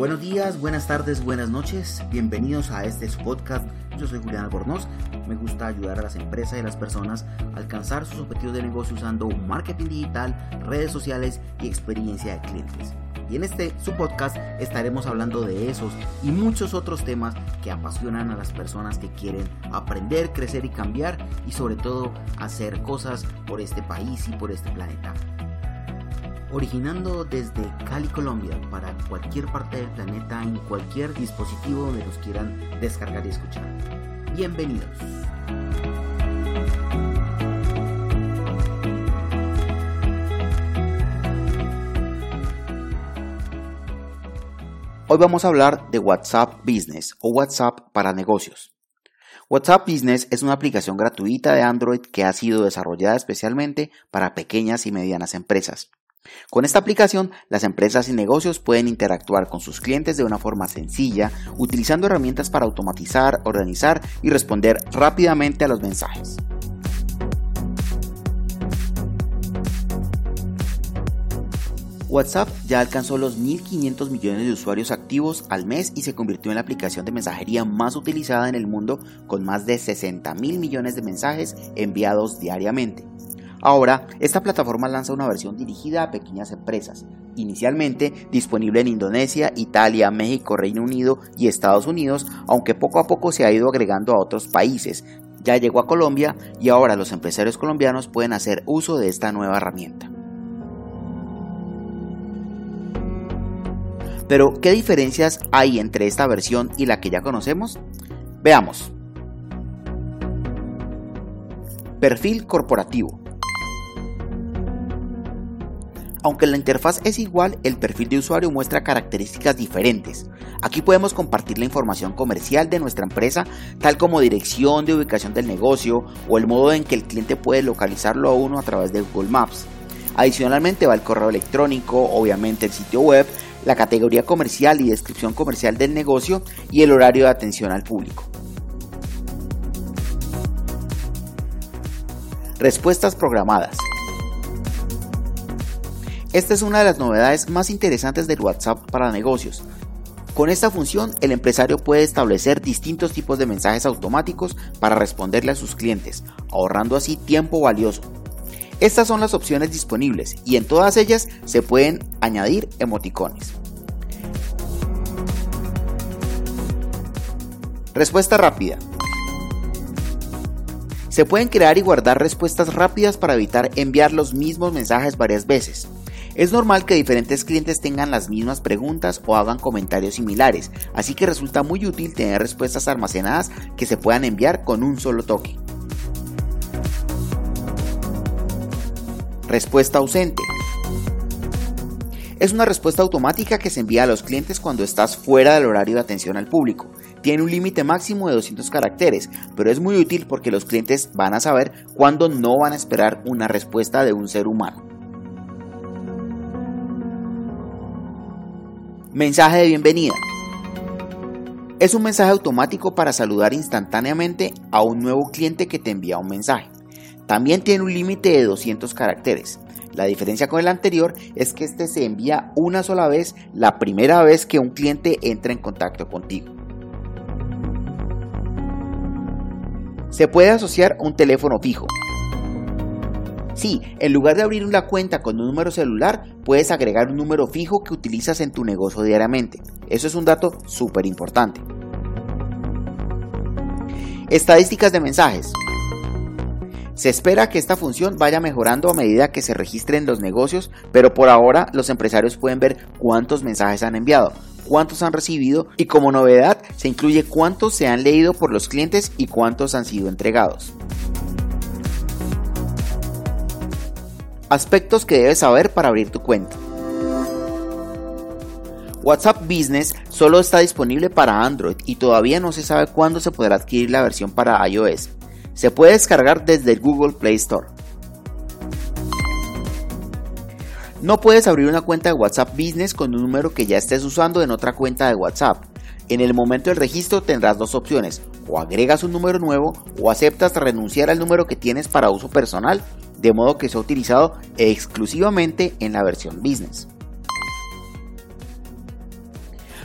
Buenos días, buenas tardes, buenas noches. Bienvenidos a este podcast. Yo soy Julián Albornoz. Me gusta ayudar a las empresas y a las personas a alcanzar sus objetivos de negocio usando marketing digital, redes sociales y experiencia de clientes. Y en este su podcast estaremos hablando de esos y muchos otros temas que apasionan a las personas que quieren aprender, crecer y cambiar y sobre todo hacer cosas por este país y por este planeta originando desde Cali, Colombia, para cualquier parte del planeta en cualquier dispositivo donde los quieran descargar y escuchar. Bienvenidos. Hoy vamos a hablar de WhatsApp Business o WhatsApp para negocios. WhatsApp Business es una aplicación gratuita de Android que ha sido desarrollada especialmente para pequeñas y medianas empresas. Con esta aplicación, las empresas y negocios pueden interactuar con sus clientes de una forma sencilla, utilizando herramientas para automatizar, organizar y responder rápidamente a los mensajes. WhatsApp ya alcanzó los 1.500 millones de usuarios activos al mes y se convirtió en la aplicación de mensajería más utilizada en el mundo con más de 60.000 millones de mensajes enviados diariamente. Ahora, esta plataforma lanza una versión dirigida a pequeñas empresas, inicialmente disponible en Indonesia, Italia, México, Reino Unido y Estados Unidos, aunque poco a poco se ha ido agregando a otros países. Ya llegó a Colombia y ahora los empresarios colombianos pueden hacer uso de esta nueva herramienta. Pero, ¿qué diferencias hay entre esta versión y la que ya conocemos? Veamos. Perfil corporativo. Aunque la interfaz es igual, el perfil de usuario muestra características diferentes. Aquí podemos compartir la información comercial de nuestra empresa, tal como dirección de ubicación del negocio o el modo en que el cliente puede localizarlo a uno a través de Google Maps. Adicionalmente va el correo electrónico, obviamente el sitio web, la categoría comercial y descripción comercial del negocio y el horario de atención al público. Respuestas programadas. Esta es una de las novedades más interesantes del WhatsApp para negocios. Con esta función, el empresario puede establecer distintos tipos de mensajes automáticos para responderle a sus clientes, ahorrando así tiempo valioso. Estas son las opciones disponibles y en todas ellas se pueden añadir emoticones. Respuesta rápida. Se pueden crear y guardar respuestas rápidas para evitar enviar los mismos mensajes varias veces. Es normal que diferentes clientes tengan las mismas preguntas o hagan comentarios similares, así que resulta muy útil tener respuestas almacenadas que se puedan enviar con un solo toque. Respuesta ausente. Es una respuesta automática que se envía a los clientes cuando estás fuera del horario de atención al público. Tiene un límite máximo de 200 caracteres, pero es muy útil porque los clientes van a saber cuándo no van a esperar una respuesta de un ser humano. Mensaje de bienvenida. Es un mensaje automático para saludar instantáneamente a un nuevo cliente que te envía un mensaje. También tiene un límite de 200 caracteres. La diferencia con el anterior es que este se envía una sola vez la primera vez que un cliente entra en contacto contigo. Se puede asociar un teléfono fijo. Sí, en lugar de abrir una cuenta con un número celular, puedes agregar un número fijo que utilizas en tu negocio diariamente. Eso es un dato súper importante. Estadísticas de mensajes. Se espera que esta función vaya mejorando a medida que se registren los negocios, pero por ahora los empresarios pueden ver cuántos mensajes han enviado, cuántos han recibido y como novedad se incluye cuántos se han leído por los clientes y cuántos han sido entregados. Aspectos que debes saber para abrir tu cuenta. WhatsApp Business solo está disponible para Android y todavía no se sabe cuándo se podrá adquirir la versión para iOS. Se puede descargar desde el Google Play Store. No puedes abrir una cuenta de WhatsApp Business con un número que ya estés usando en otra cuenta de WhatsApp. En el momento del registro tendrás dos opciones, o agregas un número nuevo o aceptas renunciar al número que tienes para uso personal de modo que sea utilizado exclusivamente en la versión business.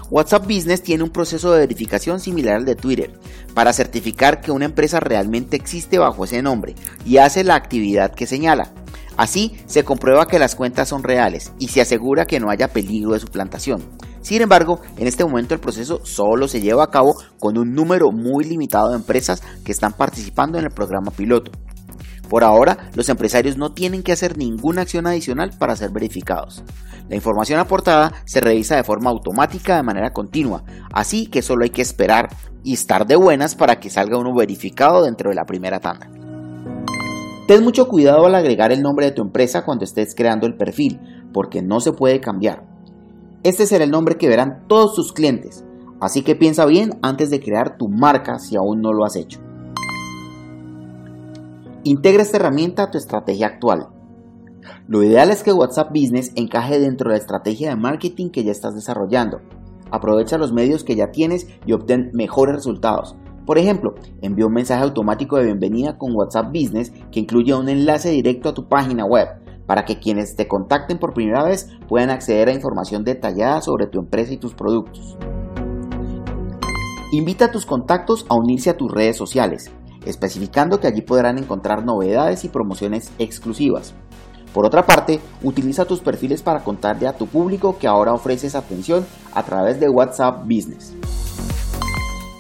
WhatsApp Business tiene un proceso de verificación similar al de Twitter para certificar que una empresa realmente existe bajo ese nombre y hace la actividad que señala. Así se comprueba que las cuentas son reales y se asegura que no haya peligro de suplantación. Sin embargo, en este momento el proceso solo se lleva a cabo con un número muy limitado de empresas que están participando en el programa piloto. Por ahora, los empresarios no tienen que hacer ninguna acción adicional para ser verificados. La información aportada se revisa de forma automática de manera continua, así que solo hay que esperar y estar de buenas para que salga uno verificado dentro de la primera tanda. Ten mucho cuidado al agregar el nombre de tu empresa cuando estés creando el perfil, porque no se puede cambiar. Este será el nombre que verán todos tus clientes, así que piensa bien antes de crear tu marca si aún no lo has hecho. Integra esta herramienta a tu estrategia actual. Lo ideal es que WhatsApp Business encaje dentro de la estrategia de marketing que ya estás desarrollando. Aprovecha los medios que ya tienes y obtén mejores resultados. Por ejemplo, envía un mensaje automático de bienvenida con WhatsApp Business que incluye un enlace directo a tu página web para que quienes te contacten por primera vez puedan acceder a información detallada sobre tu empresa y tus productos. Invita a tus contactos a unirse a tus redes sociales especificando que allí podrán encontrar novedades y promociones exclusivas. Por otra parte, utiliza tus perfiles para contarle a tu público que ahora ofreces atención a través de WhatsApp Business.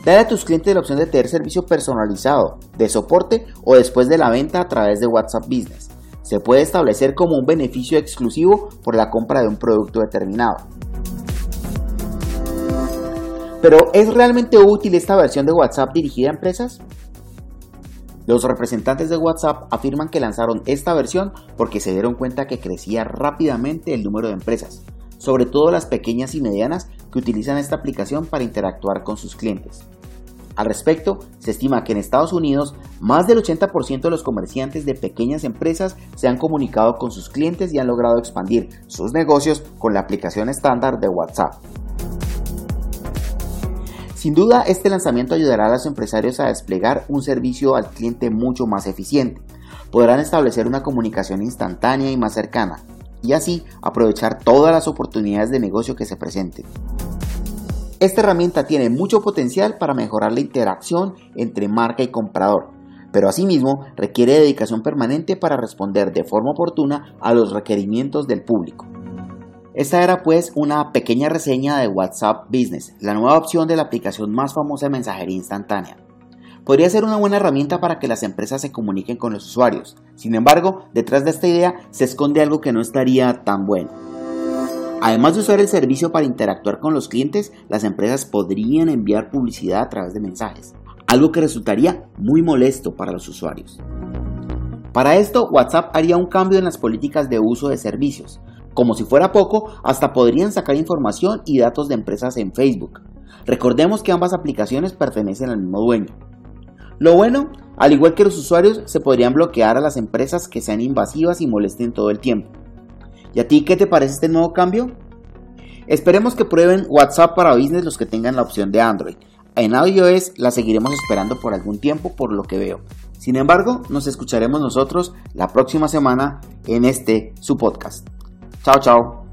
Dale a tus clientes la opción de tener servicio personalizado, de soporte o después de la venta a través de WhatsApp Business. Se puede establecer como un beneficio exclusivo por la compra de un producto determinado. Pero ¿es realmente útil esta versión de WhatsApp dirigida a empresas? Los representantes de WhatsApp afirman que lanzaron esta versión porque se dieron cuenta que crecía rápidamente el número de empresas, sobre todo las pequeñas y medianas que utilizan esta aplicación para interactuar con sus clientes. Al respecto, se estima que en Estados Unidos más del 80% de los comerciantes de pequeñas empresas se han comunicado con sus clientes y han logrado expandir sus negocios con la aplicación estándar de WhatsApp. Sin duda, este lanzamiento ayudará a los empresarios a desplegar un servicio al cliente mucho más eficiente. Podrán establecer una comunicación instantánea y más cercana, y así aprovechar todas las oportunidades de negocio que se presenten. Esta herramienta tiene mucho potencial para mejorar la interacción entre marca y comprador, pero asimismo requiere dedicación permanente para responder de forma oportuna a los requerimientos del público. Esta era pues una pequeña reseña de WhatsApp Business, la nueva opción de la aplicación más famosa de mensajería instantánea. Podría ser una buena herramienta para que las empresas se comuniquen con los usuarios. Sin embargo, detrás de esta idea se esconde algo que no estaría tan bueno. Además de usar el servicio para interactuar con los clientes, las empresas podrían enviar publicidad a través de mensajes, algo que resultaría muy molesto para los usuarios. Para esto, WhatsApp haría un cambio en las políticas de uso de servicios, como si fuera poco, hasta podrían sacar información y datos de empresas en Facebook. Recordemos que ambas aplicaciones pertenecen al mismo dueño. Lo bueno, al igual que los usuarios, se podrían bloquear a las empresas que sean invasivas y molesten todo el tiempo. ¿Y a ti qué te parece este nuevo cambio? Esperemos que prueben WhatsApp para Business los que tengan la opción de Android. En iOS la seguiremos esperando por algún tiempo por lo que veo. Sin embargo, nos escucharemos nosotros la próxima semana en este su podcast. Ciao ciao!